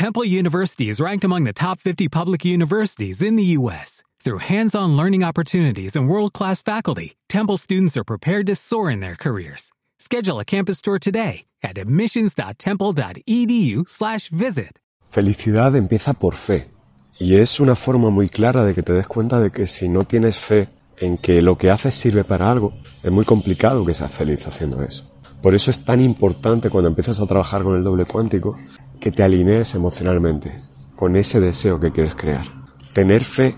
Temple University is ranked among the top 50 public universities in the U.S. Through hands-on learning opportunities and world-class faculty, Temple students are prepared to soar in their careers. Schedule a campus tour today at admissions.temple.edu/visit. Felicidad empieza por fe. Y es una forma muy clara de que te des cuenta de que si no tienes fe en que lo que haces sirve para algo, es muy complicado que seas feliz haciendo eso. Por eso es tan importante cuando empiezas a trabajar con el doble cuántico que te alinees emocionalmente con ese deseo que quieres crear. Tener fe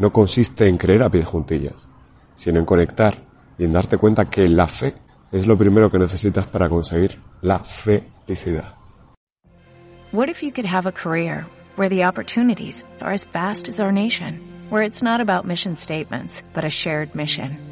no consiste en creer a pies juntillas, sino en conectar y en darte cuenta que la fe es lo primero que necesitas para conseguir la felicidad. What if you could have a career where the opportunities are as vast as our nation, where it's not about mission statements, but a shared mission?